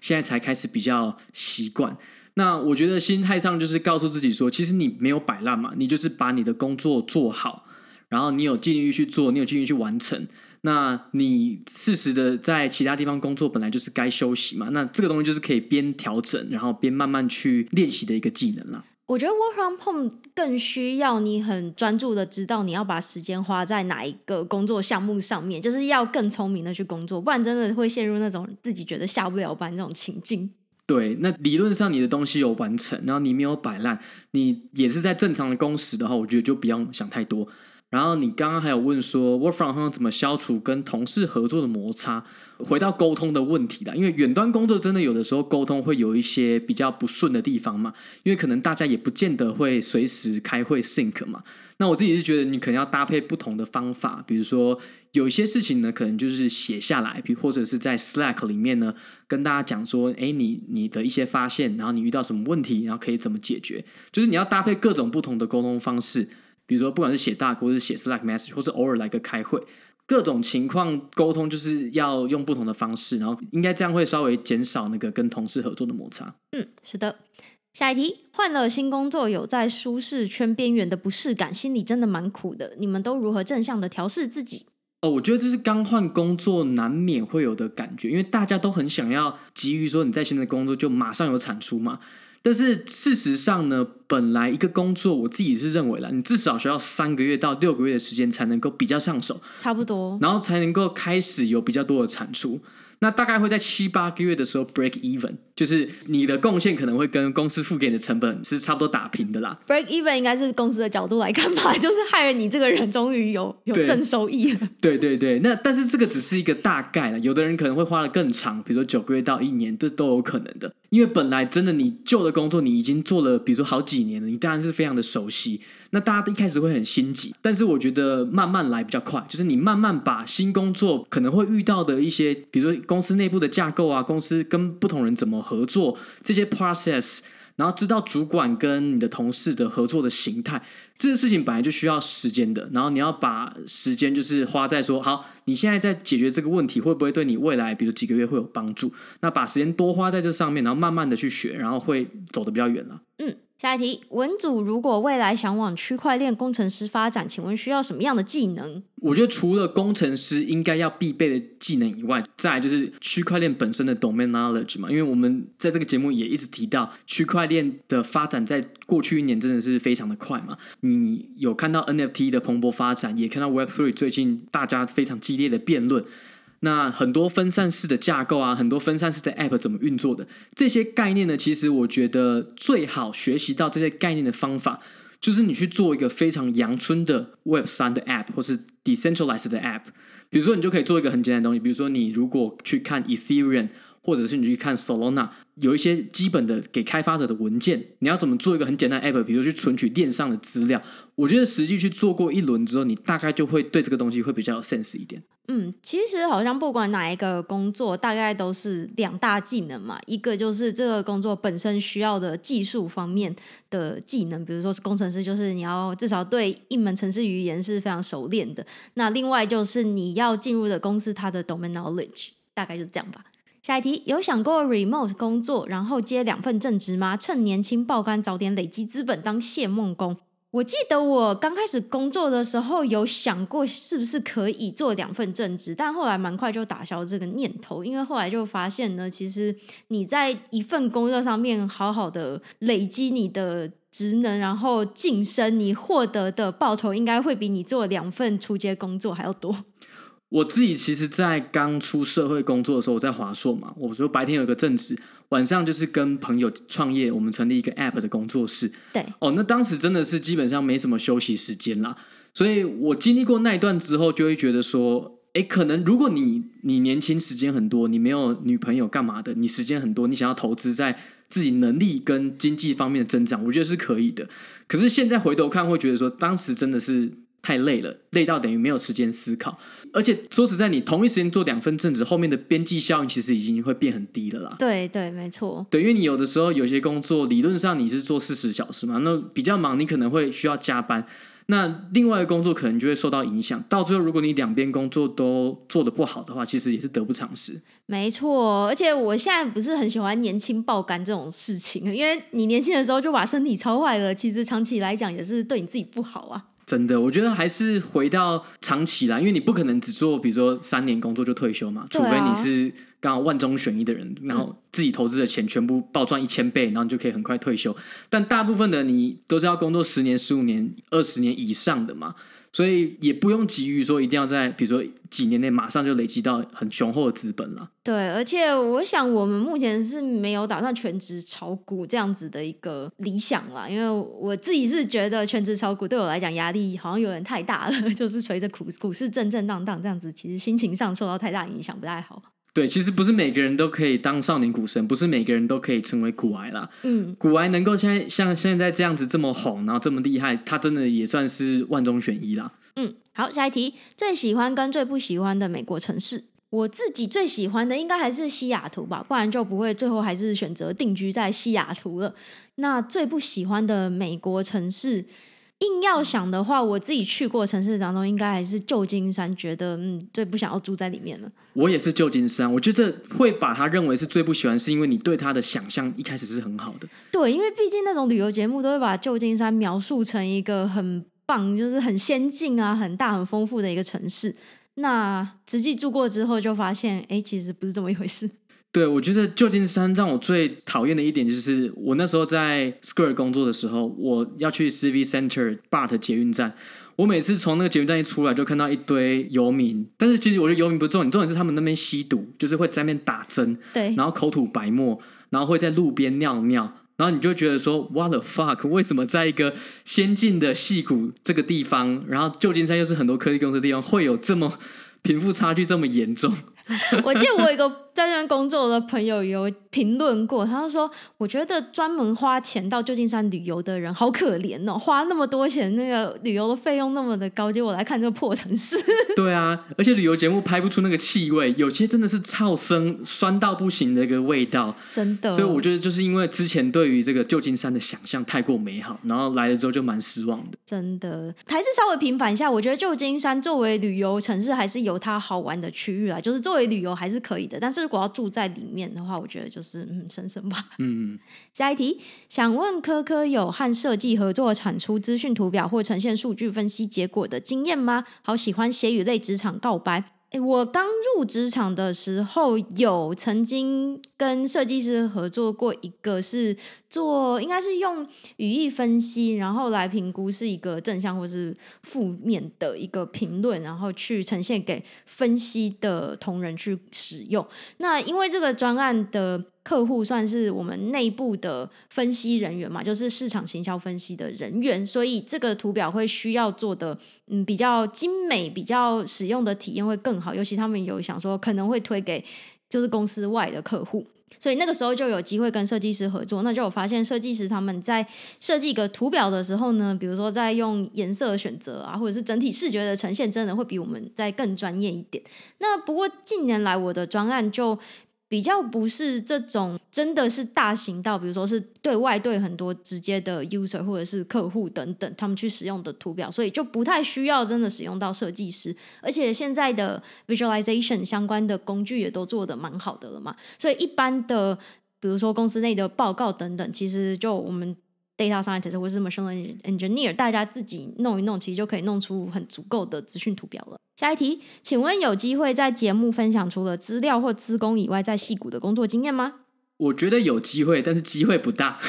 Speaker 1: 现在才开始比较习惯。那我觉得心态上就是告诉自己说，其实你没有摆烂嘛，你就是把你的工作做好，然后你有尽力去做，你有尽力去完成。那你适时的在其他地方工作，本来就是该休息嘛。那这个东西就是可以边调整，然后边慢慢去练习的一个技能啦。
Speaker 2: 我觉得 work from home 更需要你很专注的知道你要把时间花在哪一个工作项目上面，就是要更聪明的去工作，不然真的会陷入那种自己觉得下不了班这种情境。
Speaker 1: 对，那理论上你的东西有完成，然后你没有摆烂，你也是在正常的工时的话，我觉得就不用想太多。然后你刚刚还有问说，Work from home 怎么消除跟同事合作的摩擦？回到沟通的问题啦，因为远端工作真的有的时候沟通会有一些比较不顺的地方嘛，因为可能大家也不见得会随时开会 sync 嘛。那我自己是觉得你可能要搭配不同的方法，比如说有一些事情呢，可能就是写下来，比或者是在 Slack 里面呢跟大家讲说，哎，你你的一些发现，然后你遇到什么问题，然后可以怎么解决，就是你要搭配各种不同的沟通方式。比如说，不管是写大或者是写 Slack message，或是偶尔来个开会，各种情况沟通就是要用不同的方式，然后应该这样会稍微减少那个跟同事合作的摩擦。
Speaker 2: 嗯，是的。下一题，换了新工作，有在舒适圈边缘的不适感，心里真的蛮苦的。你们都如何正向的调试自己？
Speaker 1: 哦，我觉得这是刚换工作难免会有的感觉，因为大家都很想要急于说你在新的工作就马上有产出嘛。但是事实上呢，本来一个工作，我自己是认为啦，你至少需要三个月到六个月的时间才能够比较上手，
Speaker 2: 差不多，
Speaker 1: 然后才能够开始有比较多的产出。那大概会在七八个月的时候 break even，就是你的贡献可能会跟公司付给你的成本是差不多打平的啦。
Speaker 2: break even 应该是公司的角度来看吧，就是害了你这个人终于有有正收益了。
Speaker 1: 对对对，那但是这个只是一个大概了，有的人可能会花的更长，比如说九个月到一年，这都有可能的。因为本来真的你旧的工作你已经做了，比如说好几年了，你当然是非常的熟悉。那大家一开始会很心急，但是我觉得慢慢来比较快，就是你慢慢把新工作可能会遇到的一些，比如说公司内部的架构啊，公司跟不同人怎么合作这些 process，然后知道主管跟你的同事的合作的形态，这个事情本来就需要时间的。然后你要把时间就是花在说，好，你现在在解决这个问题，会不会对你未来，比如几个月会有帮助？那把时间多花在这上面，然后慢慢的去学，然后会走得比较远了。
Speaker 2: 嗯。下一题，文组如果未来想往区块链工程师发展，请问需要什么样的技能？
Speaker 1: 我觉得除了工程师应该要必备的技能以外，再就是区块链本身的 domain knowledge 嘛。因为我们在这个节目也一直提到，区块链的发展在过去一年真的是非常的快嘛。你有看到 NFT 的蓬勃发展，也看到 Web3 最近大家非常激烈的辩论。那很多分散式的架构啊，很多分散式的 App 怎么运作的这些概念呢？其实我觉得最好学习到这些概念的方法，就是你去做一个非常阳春的 Web 三的 App，或是 Decentralized 的 App。比如说，你就可以做一个很简单的东西，比如说你如果去看 Ethereum。或者是你去看 Solana，有一些基本的给开发者的文件，你要怎么做一个很简单的 app，比如去存取链上的资料。我觉得实际去做过一轮之后，你大概就会对这个东西会比较有 sense 一点。
Speaker 2: 嗯，其实好像不管哪一个工作，大概都是两大技能嘛。一个就是这个工作本身需要的技术方面的技能，比如说是工程师，就是你要至少对一门程式语言是非常熟练的。那另外就是你要进入的公司，它的 domain knowledge，大概就是这样吧。下一题，有想过 remote 工作，然后接两份正职吗？趁年轻爆肝，早点累积资本当谢梦工。我记得我刚开始工作的时候有想过是不是可以做两份正职，但后来蛮快就打消这个念头，因为后来就发现呢，其实你在一份工作上面好好的累积你的职能，然后晋升，你获得的报酬应该会比你做两份初阶工作还要多。
Speaker 1: 我自己其实，在刚出社会工作的时候，我在华硕嘛，我说白天有一个正职，晚上就是跟朋友创业，我们成立一个 App 的工作室。
Speaker 2: 对，
Speaker 1: 哦，那当时真的是基本上没什么休息时间啦，所以我经历过那一段之后，就会觉得说，哎，可能如果你你年轻时间很多，你没有女朋友干嘛的，你时间很多，你想要投资在自己能力跟经济方面的增长，我觉得是可以的。可是现在回头看，会觉得说，当时真的是。太累了，累到等于没有时间思考。而且说实在，你同一时间做两份正职，后面的边际效应其实已经会变很低了啦。
Speaker 2: 对对，没错。
Speaker 1: 对，因为你有的时候有些工作，理论上你是做四十小时嘛，那比较忙，你可能会需要加班。那另外一个工作可能就会受到影响。到最后，如果你两边工作都做得不好的话，其实也是得不偿失。
Speaker 2: 没错，而且我现在不是很喜欢年轻爆肝这种事情，因为你年轻的时候就把身体操坏了，其实长期来讲也是对你自己不好啊。
Speaker 1: 真的，我觉得还是回到长期来，因为你不可能只做，比如说三年工作就退休嘛，除非你是刚好万中选一的人，然后自己投资的钱全部暴赚一千倍，然后你就可以很快退休。但大部分的你都是要工作十年、十五年、二十年以上的嘛。所以也不用急于说一定要在比如说几年内马上就累积到很雄厚的资本了。
Speaker 2: 对，而且我想我们目前是没有打算全职炒股这样子的一个理想啦，因为我自己是觉得全职炒股对我来讲压力好像有点太大了，就是随着股股市震震荡荡这样子，其实心情上受到太大影响不太好。
Speaker 1: 对，其实不是每个人都可以当少年股神，不是每个人都可以成为股癌啦。
Speaker 2: 嗯，
Speaker 1: 股癌能够现在像现在这样子这么红，然后这么厉害，他真的也算是万中选一啦。
Speaker 2: 嗯，好，下一题，最喜欢跟最不喜欢的美国城市，我自己最喜欢的应该还是西雅图吧，不然就不会最后还是选择定居在西雅图了。那最不喜欢的美国城市。硬要想的话，我自己去过城市当中，应该还是旧金山，觉得嗯最不想要住在里面了。
Speaker 1: 我也是旧金山，我觉得会把它认为是最不喜欢，是因为你对它的想象一开始是很好的。
Speaker 2: 对，因为毕竟那种旅游节目都会把旧金山描述成一个很棒，就是很先进啊、很大、很丰富的一个城市。那实际住过之后，就发现，哎，其实不是这么一回事。
Speaker 1: 对，我觉得旧金山让我最讨厌的一点就是，我那时候在 Square 工作的时候，我要去 Civic Center BART 捷运站，我每次从那个捷运站一出来，就看到一堆游民。但是其实我觉得游民不重点，重点是他们那边吸毒，就是会在那边打针，
Speaker 2: 对，
Speaker 1: 然后口吐白沫，然后会在路边尿尿，然后你就觉得说，What the fuck？为什么在一个先进的戏谷这个地方，然后旧金山又是很多科技公司的地方，会有这么 贫富差距这么严重？
Speaker 2: 我记得我有一个在这边工作的朋友有评论过，他就说：“我觉得专门花钱到旧金山旅游的人好可怜哦，花那么多钱，那个旅游的费用那么的高，结果来看这个破城市。”
Speaker 1: 对啊，而且旅游节目拍不出那个气味，有些真的是超生酸到不行的一个味道，
Speaker 2: 真的。
Speaker 1: 所以我觉得就是因为之前对于这个旧金山的想象太过美好，然后来了之后就蛮失望的。
Speaker 2: 真的，还是稍微平反一下，我觉得旧金山作为旅游城市还是有它好玩的区域啊，就是。作为旅游还是可以的，但是如果要住在里面的话，我觉得就是嗯，省省吧。
Speaker 1: 嗯，
Speaker 2: 下一题，想问科科有和设计合作产出资讯图表或呈现数据分析结果的经验吗？好喜欢写与类职场告白。我刚入职场的时候，有曾经跟设计师合作过，一个是做，应该是用语义分析，然后来评估是一个正向或是负面的一个评论，然后去呈现给分析的同仁去使用。那因为这个专案的。客户算是我们内部的分析人员嘛，就是市场行销分析的人员，所以这个图表会需要做的嗯比较精美，比较使用的体验会更好。尤其他们有想说可能会推给就是公司外的客户，所以那个时候就有机会跟设计师合作。那就有发现设计师他们在设计一个图表的时候呢，比如说在用颜色选择啊，或者是整体视觉的呈现，真的会比我们在更专业一点。那不过近年来我的专案就。比较不是这种，真的是大型到，比如说是对外对很多直接的 user 或者是客户等等，他们去使用的图表，所以就不太需要真的使用到设计师。而且现在的 visualization 相关的工具也都做的蛮好的了嘛，所以一般的，比如说公司内的报告等等，其实就我们。Data scientist 或是 machine engineer，大家自己弄一弄，其实就可以弄出很足够的资讯图表了。下一题，请问有机会在节目分享除了资料或资工以外，在戏骨的工作经验吗？
Speaker 1: 我觉得有机会，但是机会不大。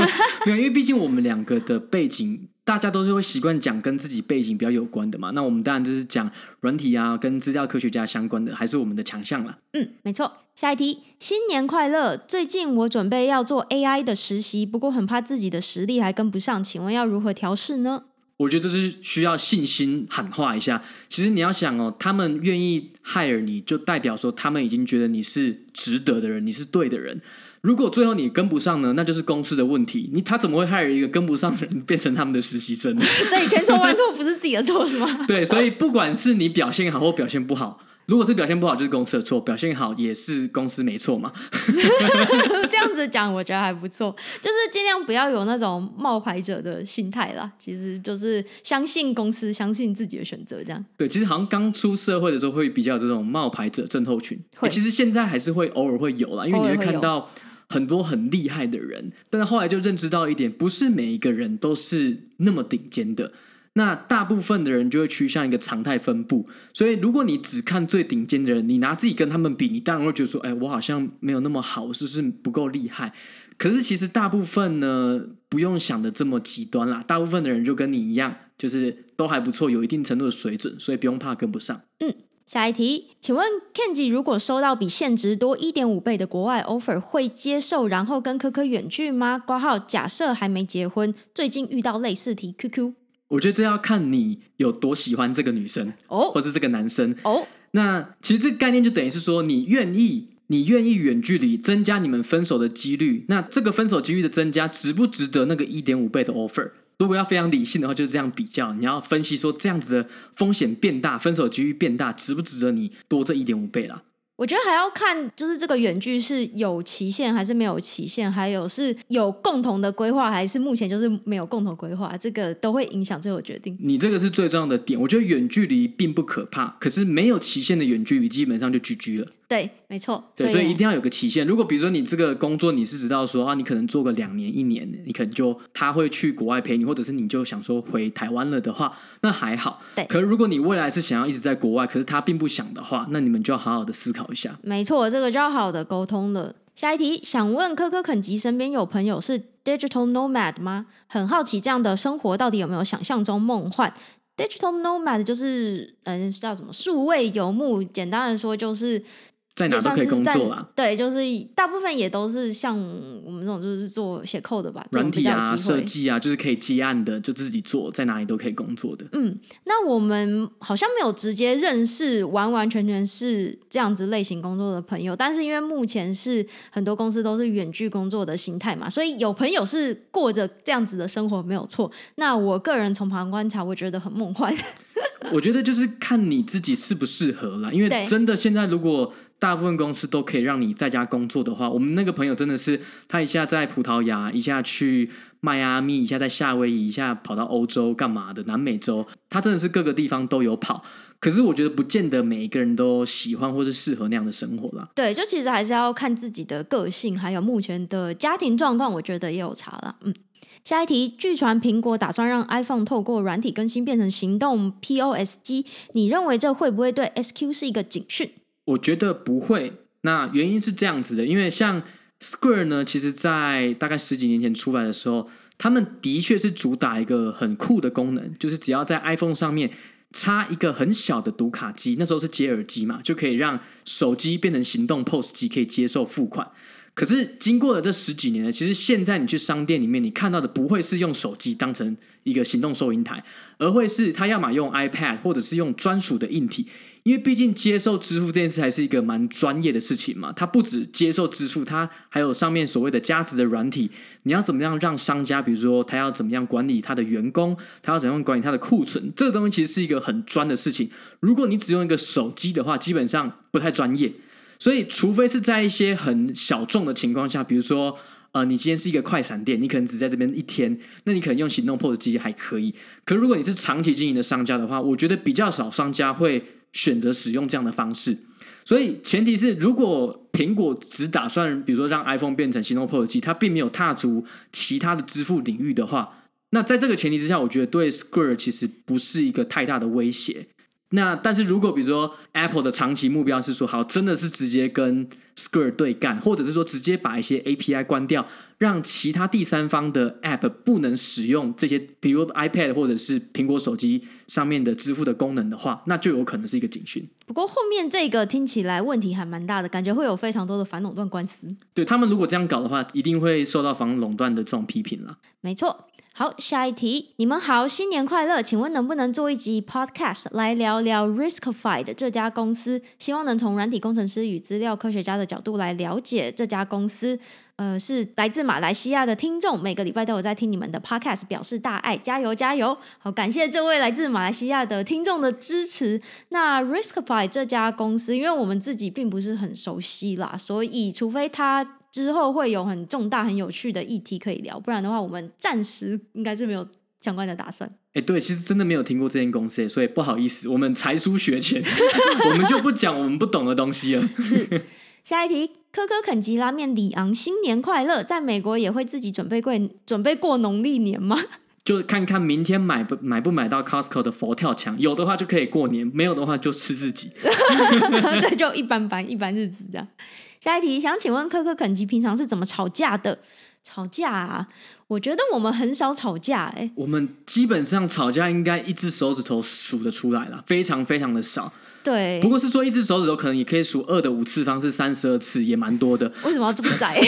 Speaker 1: 因为毕竟我们两个的背景。大家都是会习惯讲跟自己背景比较有关的嘛，那我们当然就是讲软体啊，跟资料科学家相关的，还是我们的强项了。
Speaker 2: 嗯，没错。下一题，新年快乐！最近我准备要做 AI 的实习，不过很怕自己的实力还跟不上，请问要如何调试呢？
Speaker 1: 我觉得这是需要信心喊话一下。其实你要想哦，他们愿意 hire 你，就代表说他们已经觉得你是值得的人，你是对的人。如果最后你跟不上呢，那就是公司的问题。你他怎么会 hire 一个跟不上的人变成他们的实习生呢？
Speaker 2: 所以千错万错不是自己的错是吗？
Speaker 1: 对，所以不管是你表现好或表现不好，如果是表现不好就是公司的错，表现好也是公司没错嘛。
Speaker 2: 这样子讲我觉得还不错，就是尽量不要有那种冒牌者的心态啦。其实就是相信公司，相信自己的选择，这样。
Speaker 1: 对，其实好像刚出社会的时候会比较有这种冒牌者症候群，会其实现在还是会偶尔会有啦，因为你会看到。很多很厉害的人，但是后来就认知到一点，不是每一个人都是那么顶尖的。那大部分的人就会趋向一个常态分布。所以，如果你只看最顶尖的人，你拿自己跟他们比，你当然会觉得说：“哎，我好像没有那么好，是不是不够厉害？”可是，其实大部分呢，不用想的这么极端啦。大部分的人就跟你一样，就是都还不错，有一定程度的水准，所以不用怕跟不上。
Speaker 2: 嗯。下一题，请问 Kenji 如果收到比现值多一点五倍的国外 offer，会接受，然后跟柯柯远距吗？挂号，假设还没结婚，最近遇到类似题，QQ。
Speaker 1: 我觉得这要看你有多喜欢这个女生哦，或是这个男生哦。那其实这个概念就等于是说，你愿意，你愿意远距离增加你们分手的几率，那这个分手几率的增加，值不值得那个一点五倍的 offer？如果要非常理性的话，就是这样比较。你要分析说，这样子的风险变大，分手几率变大，值不值得你多这一点五倍啦？
Speaker 2: 我觉得还要看，就是这个远距是有期限还是没有期限，还有是有共同的规划还是目前就是没有共同规划，这个都会影响最后决定。
Speaker 1: 你这个是最重要的点。我觉得远距离并不可怕，可是没有期限的远距离基本上就 GG 了。
Speaker 2: 对，没错。
Speaker 1: 对，所以一定要有个期限。如果比如说你这个工作你是知道说啊，你可能做个两年一年，你可能就他会去国外陪你，或者是你就想说回台湾了的话，那还好。
Speaker 2: 对。
Speaker 1: 可是如果你未来是想要一直在国外，可是他并不想的话，那你们就要好好的思考一下。
Speaker 2: 没错，这个就要好好的沟通了。下一题，想问科科肯吉身边有朋友是 digital nomad 吗？很好奇这样的生活到底有没有想象中梦幻？digital nomad 就是嗯叫什么数位游牧，简单的说就是。
Speaker 1: 在哪都可以工作啊？
Speaker 2: 对，就是大部分也都是像我们这种，就是做写 code 的吧，
Speaker 1: 软体啊、设计啊，就是可以接案的，就自己做，在哪里都可以工作的。
Speaker 2: 嗯，那我们好像没有直接认识完完全全是这样子类型工作的朋友，但是因为目前是很多公司都是远距工作的形态嘛，所以有朋友是过着这样子的生活没有错。那我个人从旁观察，我觉得很梦幻。
Speaker 1: 我觉得就是看你自己适不适合啦，因为真的现在如果。大部分公司都可以让你在家工作的话，我们那个朋友真的是，他一下在葡萄牙，一下去迈阿密，一下在夏威夷，一下跑到欧洲干嘛的，南美洲，他真的是各个地方都有跑。可是我觉得不见得每一个人都喜欢或是适合那样的生活啦。
Speaker 2: 对，就其实还是要看自己的个性，还有目前的家庭状况，我觉得也有差了。嗯，下一题，据传苹果打算让 iPhone 透过软体更新变成行动 POS 机，你认为这会不会对 SQ 是一个警讯？
Speaker 1: 我觉得不会，那原因是这样子的，因为像 Square 呢，其实在大概十几年前出来的时候，他们的确是主打一个很酷的功能，就是只要在 iPhone 上面插一个很小的读卡机，那时候是接耳机嘛，就可以让手机变成行动 POS 机，可以接受付款。可是经过了这十几年呢，其实现在你去商店里面，你看到的不会是用手机当成一个行动收银台，而会是他要么用 iPad，或者是用专属的硬体。因为毕竟接受支付这件事还是一个蛮专业的事情嘛，它不止接受支付，它还有上面所谓的加值的软体。你要怎么样让商家，比如说他要怎么样管理他的员工，他要怎样管理他的库存，这个东西其实是一个很专的事情。如果你只用一个手机的话，基本上不太专业。所以，除非是在一些很小众的情况下，比如说呃，你今天是一个快闪店，你可能只在这边一天，那你可能用行动 POS 机还可以。可如果你是长期经营的商家的话，我觉得比较少商家会。选择使用这样的方式，所以前提是，如果苹果只打算，比如说让 iPhone 变成行动 POS 机，它并没有踏足其他的支付领域的话，那在这个前提之下，我觉得对 Square 其实不是一个太大的威胁。那但是如果比如说 Apple 的长期目标是说，好，真的是直接跟 Square 对干，或者是说直接把一些 API 关掉，让其他第三方的 App 不能使用这些，比如 iPad 或者是苹果手机上面的支付的功能的话，那就有可能是一个警讯。
Speaker 2: 不过后面这个听起来问题还蛮大的，感觉会有非常多的反垄断官司。
Speaker 1: 对，他们如果这样搞的话，一定会受到反垄断的这种批评了。
Speaker 2: 没错。好，下一题，你们好，新年快乐！请问能不能做一集 podcast 来聊聊 Riskified 这家公司？希望能从软体工程师与资料科学家的角度来了解这家公司。呃，是来自马来西亚的听众，每个礼拜都有在听你们的 podcast，表示大爱，加油加油！好，感谢这位来自马来西亚的听众的支持。那 Riskify 这家公司，因为我们自己并不是很熟悉啦，所以除非他。之后会有很重大、很有趣的议题可以聊，不然的话，我们暂时应该是没有相关的打算。
Speaker 1: 哎，对，其实真的没有听过这间公司，所以不好意思，我们才疏学浅，我们就不讲我们不懂的东西了。
Speaker 2: 是，下一题，科科肯吉拉面里昂新年快乐！在美国也会自己准备过准备过农历年吗？
Speaker 1: 就看看明天买不买不买到 Costco 的佛跳墙，有的话就可以过年，没有的话就吃自己。
Speaker 2: 对，就一般般，一般日子这样。下一题，想请问科科肯吉平常是怎么吵架的？吵架啊，我觉得我们很少吵架，欸，哎，
Speaker 1: 我们基本上吵架应该一只手指头数得出来了，非常非常的少。
Speaker 2: 对，
Speaker 1: 不过是说一只手指头可能也可以数二的五次方是三十二次，也蛮多的。
Speaker 2: 为什么要这么窄？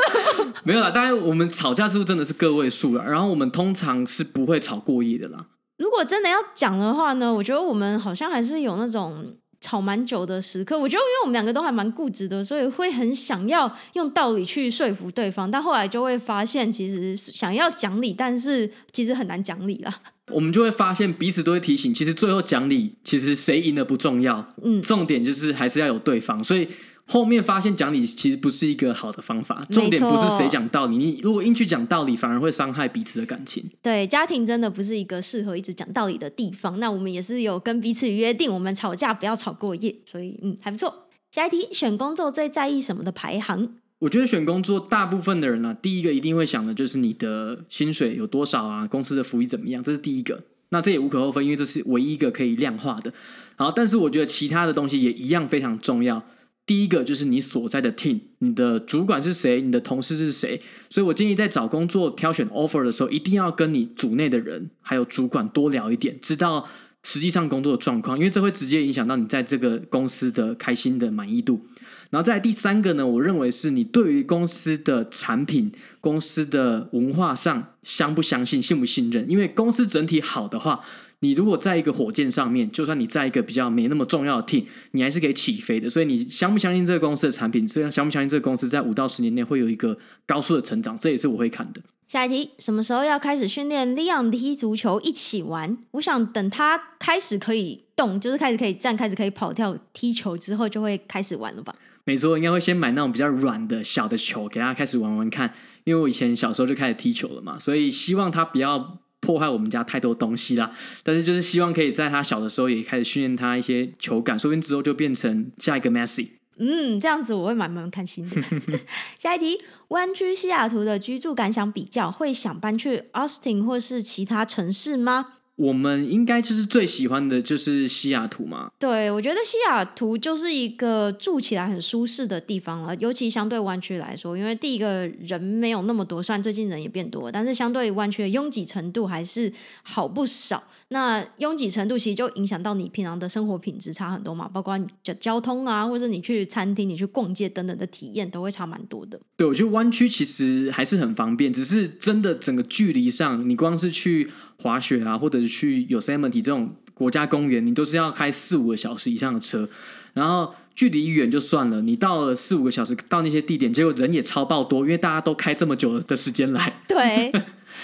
Speaker 1: 没有啦，当然我们吵架次数真的是个位数了，然后我们通常是不会吵过夜的啦。
Speaker 2: 如果真的要讲的话呢，我觉得我们好像还是有那种。吵蛮久的时刻，我觉得因为我们两个都还蛮固执的，所以会很想要用道理去说服对方，但后来就会发现，其实想要讲理，但是其实很难讲理啦。
Speaker 1: 我们就会发现彼此都会提醒，其实最后讲理，其实谁赢了不重要，嗯，重点就是还是要有对方，所以。后面发现讲理其实不是一个好的方法，重点不是谁讲道理，你如果硬去讲道理，反而会伤害彼此的感情。
Speaker 2: 对，家庭真的不是一个适合一直讲道理的地方。那我们也是有跟彼此约定，我们吵架不要吵过夜，所以嗯，还不错。下一题，选工作最在意什么的排行？
Speaker 1: 我觉得选工作，大部分的人呢、啊，第一个一定会想的就是你的薪水有多少啊，公司的福利怎么样，这是第一个。那这也无可厚非，因为这是唯一一个可以量化的。好，但是我觉得其他的东西也一样非常重要。第一个就是你所在的 team，你的主管是谁，你的同事是谁。所以我建议在找工作挑选 offer 的时候，一定要跟你组内的人还有主管多聊一点，知道。实际上工作的状况，因为这会直接影响到你在这个公司的开心的满意度。然后再第三个呢，我认为是你对于公司的产品、公司的文化上相不相信、信不信任。因为公司整体好的话，你如果在一个火箭上面，就算你在一个比较没那么重要的 team，你还是可以起飞的。所以你相不相信这个公司的产品，这样相不相信这个公司在五到十年内会有一个高速的成长，这也是我会看的。
Speaker 2: 下一题，什么时候要开始训练 Leon 踢足球一起玩？我想等他开始可以动，就是开始可以站，开始可以跑跳踢球之后，就会开始玩了吧？
Speaker 1: 没错，应该会先买那种比较软的小的球，给他开始玩玩看。因为我以前小时候就开始踢球了嘛，所以希望他不要破坏我们家太多东西啦。但是就是希望可以在他小的时候也开始训练他一些球感，说不定之后就变成下一个 Messi。
Speaker 2: 嗯，这样子我会蛮蛮开心的。下一题，湾区西雅图的居住感想比较，会想搬去 Austin 或是其他城市吗？
Speaker 1: 我们应该就是最喜欢的就是西雅图嘛。
Speaker 2: 对，我觉得西雅图就是一个住起来很舒适的地方了，尤其相对湾区来说，因为第一个人没有那么多，虽然最近人也变多，但是相对于湾区的拥挤程度还是好不少。那拥挤程度其实就影响到你平常的生活品质差很多嘛，包括你的交通啊，或者你去餐厅、你去逛街等等的体验都会差蛮多的。
Speaker 1: 对，我觉得湾区其实还是很方便，只是真的整个距离上，你光是去滑雪啊，或者是去 Yosemite 这种国家公园，你都是要开四五个小时以上的车，然后距离远就算了，你到了四五个小时到那些地点，结果人也超爆多，因为大家都开这么久的时间来。
Speaker 2: 对。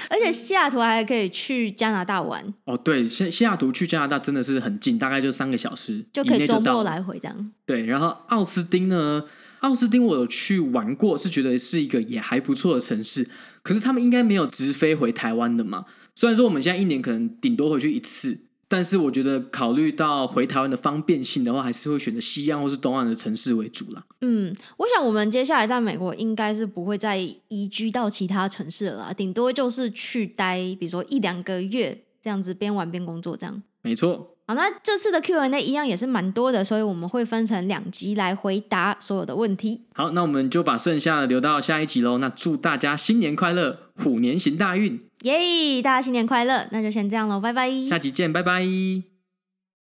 Speaker 2: 而且西雅图还可以去加拿大玩
Speaker 1: 哦，对，西西雅图去加拿大真的是很近，大概就三个小时
Speaker 2: 就可以周末来回这样。
Speaker 1: 对，然后奥斯汀呢，奥斯汀我有去玩过，是觉得是一个也还不错的城市，可是他们应该没有直飞回台湾的嘛，虽然说我们现在一年可能顶多回去一次。但是我觉得，考虑到回台湾的方便性的话，还是会选择西岸或是东岸的城市为主啦。
Speaker 2: 嗯，我想我们接下来在美国应该是不会再移居到其他城市了啦，顶多就是去待，比如说一两个月这样子，边玩边工作这样。
Speaker 1: 没错。
Speaker 2: 好，那这次的 Q&A 一样也是蛮多的，所以我们会分成两集来回答所有的问题。
Speaker 1: 好，那我们就把剩下的留到下一集喽。那祝大家新年快乐，虎年行大运！
Speaker 2: 耶！大家新年快乐！那就先这样喽，拜拜。
Speaker 1: 下集见，拜拜。